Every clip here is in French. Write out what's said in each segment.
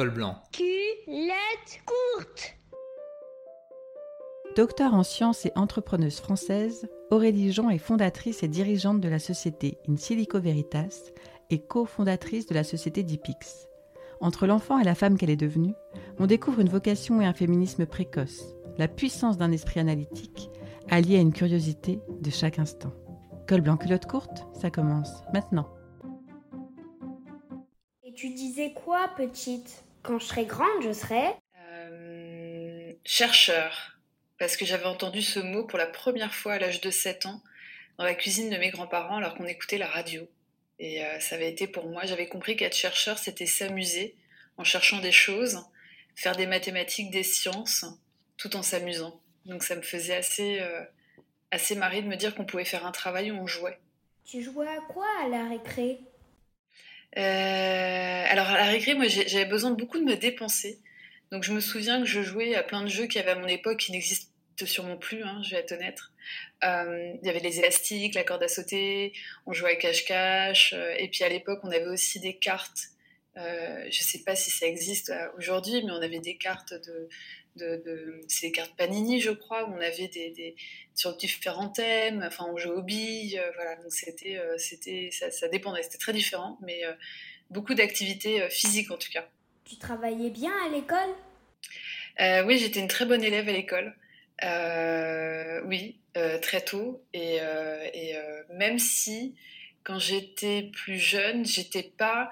col blanc. Culotte courte. Docteur en sciences et entrepreneuse française, Aurélie Jean est fondatrice et dirigeante de la société In Silico Veritas et cofondatrice de la société Dipix. Entre l'enfant et la femme qu'elle est devenue, on découvre une vocation et un féminisme précoce, la puissance d'un esprit analytique, alliée à une curiosité de chaque instant. Col blanc culotte courte, ça commence maintenant. Et tu disais quoi, petite? Quand je serai grande, je serai Euh, chercheur, parce que j'avais entendu ce mot pour la première fois à l'âge de 7 ans dans la cuisine de mes grands-parents alors qu'on écoutait la radio. Et euh, ça avait été pour moi, j'avais compris qu'être chercheur, c'était s'amuser en cherchant des choses, faire des mathématiques, des sciences, tout en s'amusant. Donc ça me faisait assez, euh, assez marrer de me dire qu'on pouvait faire un travail où on jouait. Tu jouais à quoi à la récré? Alors à la récré, moi j'avais besoin beaucoup de me dépenser. Donc je me souviens que je jouais à plein de jeux qu'il y avait à mon époque qui n'existent sûrement plus, hein, je vais être honnête. Euh, il y avait les élastiques, la corde à sauter, on jouait à cache-cache. euh, et puis à l'époque, on avait aussi des cartes. Euh, je sais pas si ça existe euh, aujourd'hui, mais on avait des cartes de, de, de- c'est des cartes Panini, je crois, où on avait des, des sur différents thèmes. Enfin, on jouait aux billes, euh, voilà. Donc c'était, euh, c'était, ça, ça dépendait. C'était très différent, mais euh, beaucoup d'activités physiques en tout cas. Tu travaillais bien à l'école? Oui, j'étais une très bonne élève à l'école. Oui, très tôt. Et, et, même si, quand j'étais plus jeune, j'étais pas.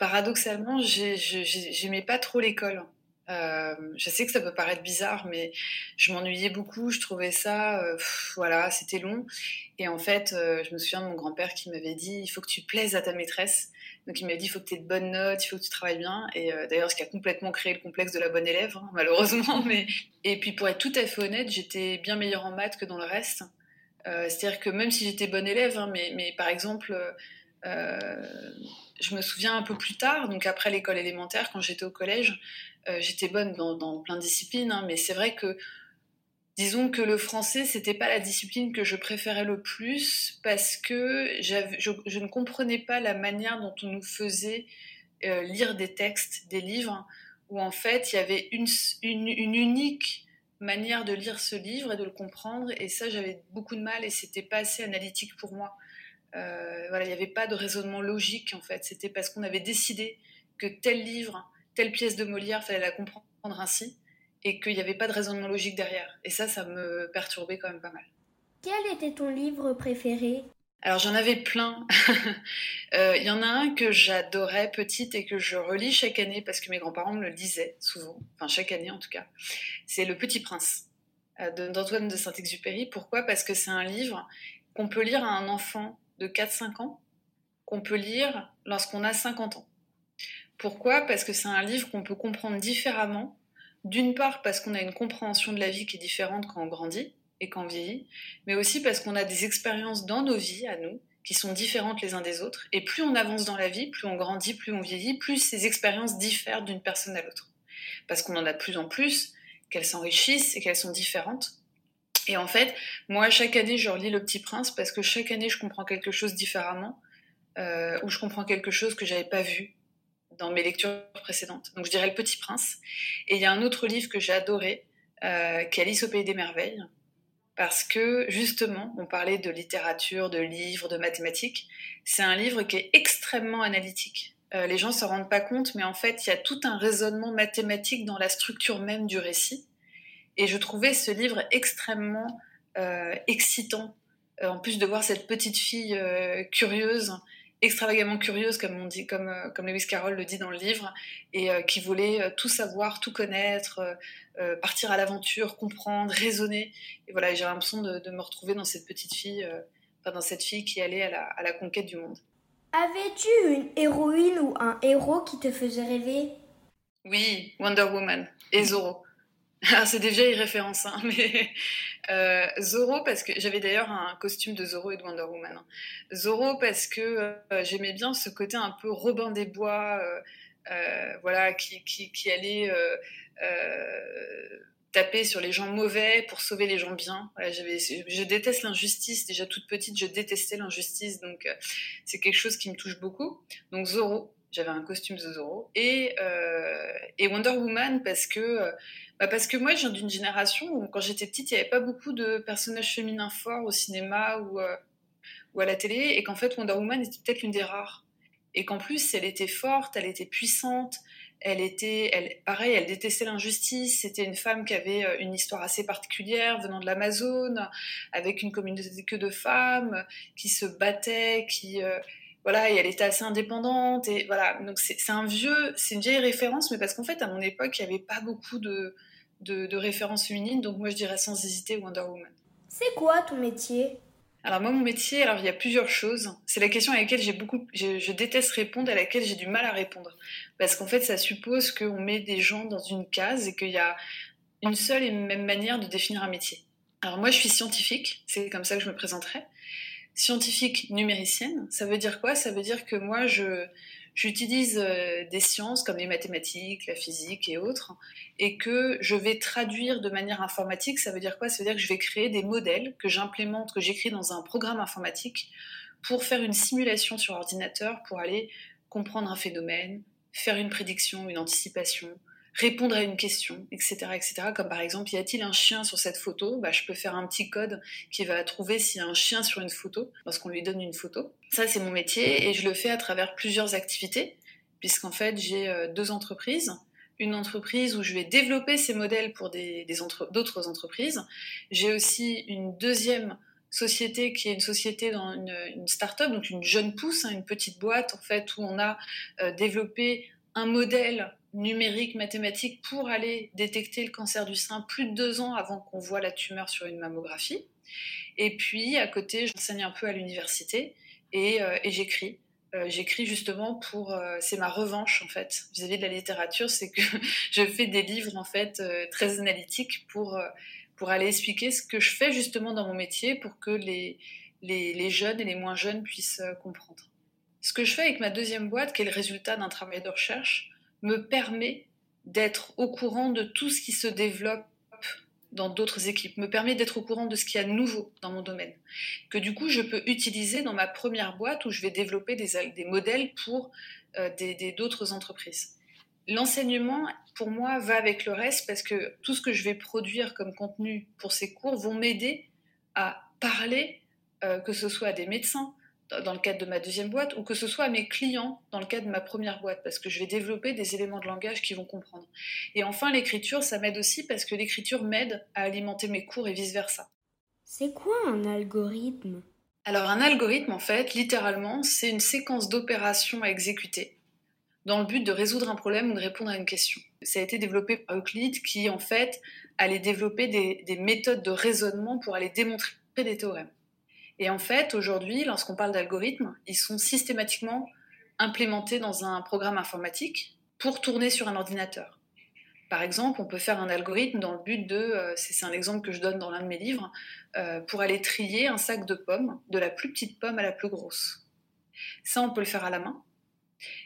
Paradoxalement, j'aimais pas trop l'école. Euh, je sais que ça peut paraître bizarre, mais je m'ennuyais beaucoup. Je trouvais ça, euh, voilà, c'était long. Et en fait, euh, je me souviens de mon grand-père qui m'avait dit il faut que tu plaises à ta maîtresse. Donc il m'a dit il faut que tu aies de bonnes notes, il faut que tu travailles bien. Et d'ailleurs, ce qui a complètement créé le complexe de la bonne élève, hein, malheureusement. Et puis pour être tout à fait honnête, j'étais bien meilleure en maths que dans le reste. C'est-à-dire que même si j'étais bonne élève, hein, mais, par exemple, je me souviens un peu plus tard, donc après l'école élémentaire, quand j'étais au collège, euh, j'étais bonne dans, plein de disciplines, hein, mais c'est vrai que Disons que le français, c'était pas la discipline que je préférais le plus parce que je, ne comprenais pas la manière dont on nous faisait euh, lire des textes, des livres, où en fait il y avait une, une unique manière de lire ce livre et de le comprendre, et ça j'avais beaucoup de mal et c'était pas assez analytique pour moi. Euh, voilà, il n'y avait pas de raisonnement logique en fait, c'était parce qu'on avait décidé que tel livre, telle pièce de Molière, fallait la comprendre ainsi et qu'il n'y avait pas de raisonnement logique derrière. Et ça, ça me perturbait quand même pas mal. Quel était ton livre préféré? Alors j'en avais plein. Euh, Il y en a un que j'adorais petite et que je relis chaque année parce que mes grands-parents me le disaient souvent, enfin chaque année en tout cas. C'est Le Petit Prince euh, d'Antoine de Saint-Exupéry. Pourquoi? Parce que c'est un livre qu'on peut lire à un enfant de 4-5 ans, qu'on peut lire lorsqu'on a 50 ans. Pourquoi? Parce que c'est un livre qu'on peut comprendre différemment. D'une part parce qu'on a une compréhension de la vie qui est différente quand on grandit et quand on vieillit, mais aussi parce qu'on a des expériences dans nos vies à nous qui sont différentes les uns des autres. Et plus on avance dans la vie, plus on grandit, plus on vieillit, plus ces expériences diffèrent d'une personne à l'autre. Parce qu'on en a de plus en plus, qu'elles s'enrichissent et qu'elles sont différentes. Et en fait, moi, chaque année, je relis Le Petit Prince parce que chaque année, je comprends quelque chose différemment, euh, ou je comprends quelque chose que j'avais pas vu dans mes lectures précédentes. Donc je dirais Le Petit Prince. Et il y a un autre livre que j'ai adoré, euh, qui est Alice au Pays des Merveilles, parce que justement, on parlait de littérature, de livres, de mathématiques. C'est un livre qui est extrêmement analytique. Euh, les gens ne s'en rendent pas compte, mais en fait, il y a tout un raisonnement mathématique dans la structure même du récit. Et je trouvais ce livre extrêmement euh, excitant, euh, en plus de voir cette petite fille euh, curieuse, extravagamment curieuse, comme on dit, comme, comme Lewis Carroll le dit dans le livre, et qui voulait tout savoir, tout connaître, partir à l'aventure, comprendre, raisonner. Et voilà, j'ai l'impression de, de me retrouver dans cette petite fille, enfin, dans cette fille qui allait à la, à la conquête du monde. Avais-tu une héroïne ou un héros qui te faisait rêver? Oui, Wonder Woman et Zorro. Alors, c'est des vieilles références, hein, mais euh, Zorro, parce que j'avais d'ailleurs un costume de Zorro et de Wonder Woman. hein. Zorro, parce que euh, j'aimais bien ce côté un peu Robin des Bois, euh, euh, voilà, qui, qui, allait taper sur les gens mauvais pour sauver les gens bien. Je déteste l'injustice. Déjà toute petite, je détestais l'injustice, donc c'est quelque chose qui me touche beaucoup. Donc Zorro, J'avais un costume Zoro. Et, et Wonder Woman parce que, bah parce que moi, je viens d'une génération où, quand j'étais petite, il n'y avait pas beaucoup de personnages féminins forts au cinéma ou, ou à la télé, et qu'en fait, Wonder Woman était peut-être l'une des rares. Et qu'en plus, elle était forte, elle était puissante, elle était, elle, pareil, elle détestait l'injustice. C'était une femme qui avait euh, une histoire assez particulière, venant de l'Amazone, avec une communauté que de femmes, qui se battaient, qui, euh, voilà, et elle était assez indépendante. Et voilà, donc c'est un vieux, c'est une vieille référence, mais parce qu'en fait, à mon époque, il n'y avait pas beaucoup de, de, de références féminines. Donc moi, je dirais sans hésiter Wonder Woman. C'est quoi ton métier? Alors moi, mon métier, alors il y a plusieurs choses. C'est la question à laquelle j'ai beaucoup, je, déteste répondre, à laquelle j'ai du mal à répondre, parce qu'en fait, ça suppose qu'on met des gens dans une case et qu'il y a une seule et même manière de définir un métier. Alors moi, je suis scientifique, c'est comme ça que je me présenterai. Scientifique numéricienne, ça veut dire quoi? Ça veut dire que moi, je, j'utilise euh, des sciences comme les mathématiques, la physique et autres, et que je vais traduire de manière informatique. Ça veut dire quoi? Ça veut dire que je vais créer des modèles que j'implémente, que j'écris dans un programme informatique pour faire une simulation sur ordinateur, pour aller comprendre un phénomène, faire une prédiction, une anticipation, répondre à une question, etc., etc. Comme par exemple, y a-t-il un chien sur cette photo? Bah, Je peux faire un petit code qui va trouver s'il y a un chien sur une photo lorsqu'on lui donne une photo. Ça, c'est mon métier et je le fais à travers plusieurs activités, puisqu'en fait, j'ai euh, deux entreprises. Une entreprise où je vais développer ces modèles pour des, d'autres entreprises. J'ai aussi une deuxième société qui est une société dans une, une start-up, donc une jeune pousse, hein, une petite boîte en fait où on a euh, développé un modèle numérique, mathématique pour aller détecter le cancer du sein plus de deux ans avant qu'on voit la tumeur sur une mammographie. Et puis à côté, j'enseigne un peu à l'université et, euh, j'écris. Euh, j'écris justement pour, euh, c'est ma revanche en fait vis-à-vis de la littérature, c'est que je fais des livres en fait très analytiques pour pour aller expliquer ce que je fais justement dans mon métier pour que les, les, les jeunes et les moins jeunes puissent comprendre. Ce que je fais avec ma deuxième boîte, qui est le résultat d'un travail de recherche, me permet d'être au courant de tout ce qui se développe dans d'autres équipes, me permet d'être au courant de ce qu'il y a de nouveau dans mon domaine, que du coup je peux utiliser dans ma première boîte où je vais développer des, des modèles pour euh, d'autres entreprises. L'enseignement, pour moi, va avec le reste parce que tout ce que je vais produire comme contenu pour ces cours vont m'aider à parler, euh, que ce soit à des médecins, dans le cadre de ma deuxième boîte, ou que ce soit à mes clients dans le cadre de ma première boîte, parce que je vais développer des éléments de langage qui vont comprendre. Et enfin, l'écriture, ça m'aide aussi parce que l'écriture m'aide à alimenter mes cours et vice-versa. C'est quoi un algorithme? Alors un algorithme, en fait, littéralement, c'est une séquence d'opérations à exécuter dans le but de résoudre un problème ou de répondre à une question. Ça a été développé par Euclide qui, en fait, allait développer des, des méthodes de raisonnement pour aller démontrer des théorèmes. Et en fait, aujourd'hui, lorsqu'on parle d'algorithmes, ils sont systématiquement implémentés dans un programme informatique pour tourner sur un ordinateur. Par exemple, on peut faire un algorithme dans le but de, euh, c'est un exemple que je donne dans l'un de mes livres, euh, pour aller trier un sac de pommes, de la plus petite pomme à la plus grosse. Ça, on peut le faire à la main.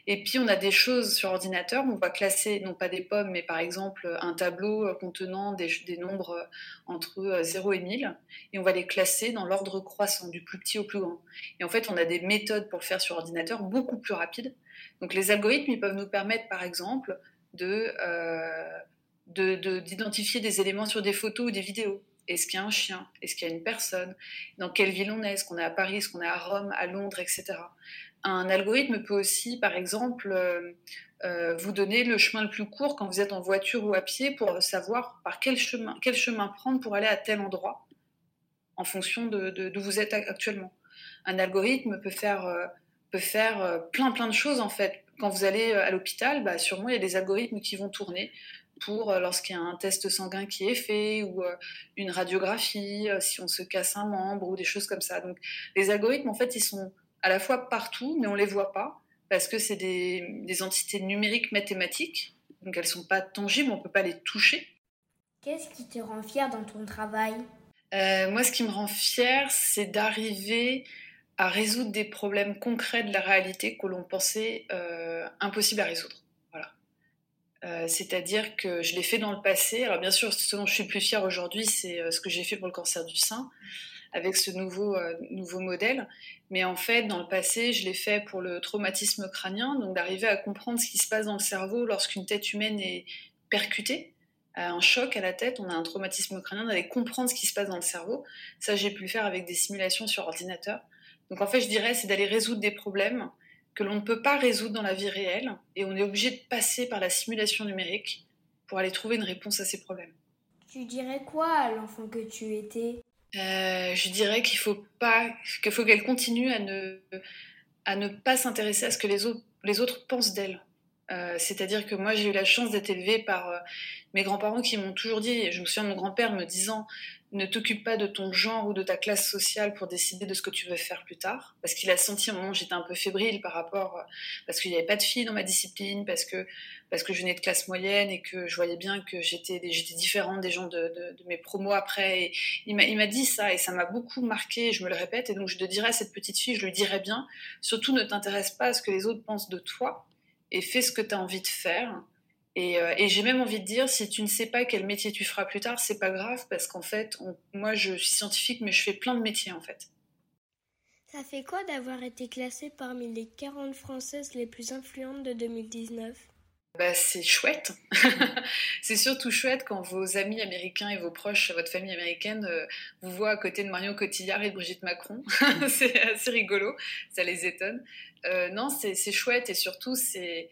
Et puis on a des choses sur ordinateur, on va classer non pas des pommes, mais par exemple un tableau contenant des, nombres entre 0 et 1000, et on va les classer dans l'ordre croissant, du plus petit au plus grand. Et en fait, on a des méthodes pour le faire sur ordinateur beaucoup plus rapides. Donc les algorithmes, ils peuvent nous permettre par exemple euh, d'identifier des éléments sur des photos ou des vidéos. Est-ce qu'il y a un chien? Est-ce qu'il y a une personne? Dans quelle ville on est? Est-ce qu'on est à Paris? Est-ce qu'on est à Rome, à Londres, etc. Un algorithme peut aussi, par exemple, euh, euh, vous donner le chemin le plus court quand vous êtes en voiture ou à pied pour savoir par quel chemin, quel chemin prendre pour aller à tel endroit en fonction de, d'où vous êtes actuellement. Un algorithme peut faire, euh, peut faire plein plein de choses en fait. Quand vous allez à l'hôpital, bah, sûrement il y a des algorithmes qui vont tourner pour lorsqu'il y a un test sanguin qui est fait ou une radiographie, si on se casse un membre ou des choses comme ça. Donc les algorithmes en fait ils sont à la fois partout, mais on ne les voit pas, parce que c'est des, entités numériques mathématiques, donc elles ne sont pas tangibles, on ne peut pas les toucher. Qu'est-ce qui te rend fier dans ton travail? Euh, Moi, ce qui me rend fier, c'est d'arriver à résoudre des problèmes concrets de la réalité que l'on pensait euh, impossibles à résoudre. Voilà. Euh, c'est-à-dire que je l'ai fait dans le passé. Alors bien sûr, ce dont je suis plus fière aujourd'hui, c'est ce que j'ai fait pour le cancer du sein. Avec ce nouveau, nouveau modèle. Mais en fait, dans le passé, je l'ai fait pour le traumatisme crânien, donc d'arriver à comprendre ce qui se passe dans le cerveau lorsqu'une tête humaine est percutée, un choc à la tête, on a un traumatisme crânien, d'aller comprendre ce qui se passe dans le cerveau. Ça, j'ai pu le faire avec des simulations sur ordinateur. Donc en fait, je dirais, c'est d'aller résoudre des problèmes que l'on ne peut pas résoudre dans la vie réelle, et on est obligé de passer par la simulation numérique pour aller trouver une réponse à ces problèmes. Tu dirais quoi à l'enfant que tu étais? Euh, Je dirais qu'il faut pas, qu'il faut qu'elle continue à ne, à ne pas s'intéresser à ce que les autres, les autres pensent d'elle. Euh, c'est-à-dire que moi, j'ai eu la chance d'être élevée par euh, mes grands-parents qui m'ont toujours dit, je me souviens de mon grand-père me disant, ne t'occupe pas de ton genre ou de ta classe sociale pour décider de ce que tu veux faire plus tard. Parce qu'il a senti un moment j'étais un peu fébrile par rapport, euh, parce qu'il n'y avait pas de filles dans ma discipline, parce que, parce que je venais de classe moyenne et que je voyais bien que j'étais, j'étais différente des gens de, de, mes promos après. Et il m'a, il m'a dit ça et ça m'a beaucoup marqué, je me le répète. Et donc je te dirais à cette petite fille, je lui dirais bien, surtout ne t'intéresse pas à ce que les autres pensent de toi et fais ce que tu as envie de faire. Euh, et, j'ai même envie de dire, si tu ne sais pas quel métier tu feras plus tard, c'est pas grave parce qu'en fait, moi je suis scientifique, mais je fais plein de métiers en fait. Ça fait quoi d'avoir été classée parmi les 40 Françaises les plus influentes de 2019 bah, c'est chouette. c'est surtout chouette quand vos amis américains et vos proches, votre famille américaine, euh, vous voient à côté de Marion Cotillard et de Brigitte Macron. c'est assez rigolo, ça les étonne. Euh, non, c'est chouette et surtout, c'est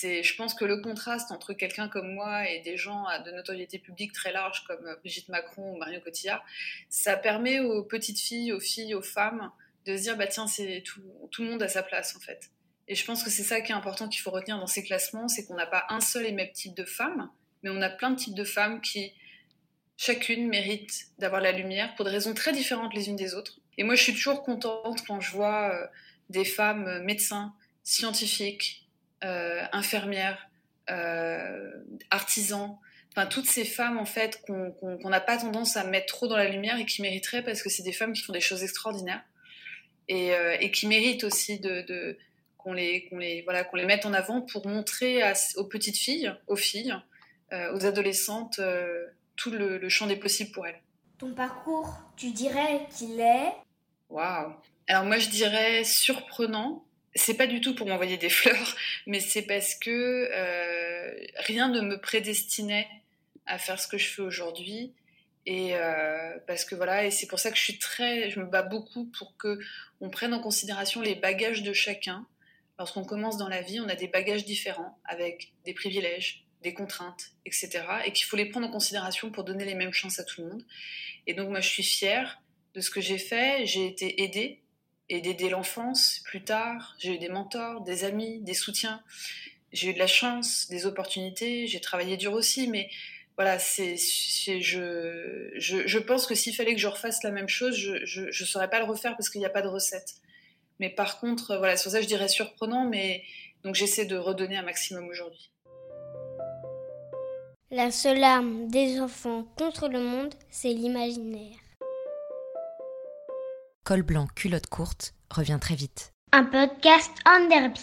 je pense que le contraste entre quelqu'un comme moi et des gens de notoriété publique très large comme Brigitte Macron ou Marion Cotillard, ça permet aux petites filles, aux filles, aux femmes de se dire bah tiens c'est tout, tout le monde à sa place en fait. Et je pense que c'est ça qui est important qu'il faut retenir dans ces classements, c'est qu'on n'a pas un seul et même type de femmes, mais on a plein de types de femmes qui chacune mérite d'avoir la lumière pour des raisons très différentes les unes des autres. Et moi je suis toujours contente quand je vois euh, des femmes euh, médecins, scientifiques, euh, infirmières, artisans, enfin toutes ces femmes en fait qu'on n'a pas tendance à mettre trop dans la lumière et qui mériteraient parce que c'est des femmes qui font des choses extraordinaires et, qui méritent aussi de, qu'on les, les, voilà, qu'on les mette en avant pour montrer aux petites filles, aux filles, aux adolescentes, tout le, le, champ des possibles pour elles. Ton parcours, tu dirais qu'il est? Waouh Alors moi je dirais surprenant, c'est pas du tout pour m'envoyer des fleurs, mais c'est parce que euh, rien ne me prédestinait à faire ce que je fais aujourd'hui. Et euh, parce que voilà, et c'est pour ça que je suis très, je me bats beaucoup pour que on prenne en considération les bagages de chacun. Lorsqu'on commence dans la vie, on a des bagages différents, avec des privilèges, des contraintes, etc. Et qu'il faut les prendre en considération pour donner les mêmes chances à tout le monde. Et donc moi, je suis fière de ce que j'ai fait. J'ai été aidée et d'aider l'enfance plus tard. J'ai eu des mentors, des amis, des soutiens. J'ai eu de la chance, des opportunités. J'ai travaillé dur aussi, mais voilà, c'est, je, je, je, pense que s'il fallait que je refasse la même chose, je ne saurais pas le refaire parce qu'il n'y a pas de recette. Mais par contre, voilà, sur ça, je dirais surprenant, mais donc j'essaie de redonner un maximum aujourd'hui. La seule arme des enfants contre le monde, c'est l'imaginaire. Col blanc, culotte courte revient très vite. Un podcast en derby.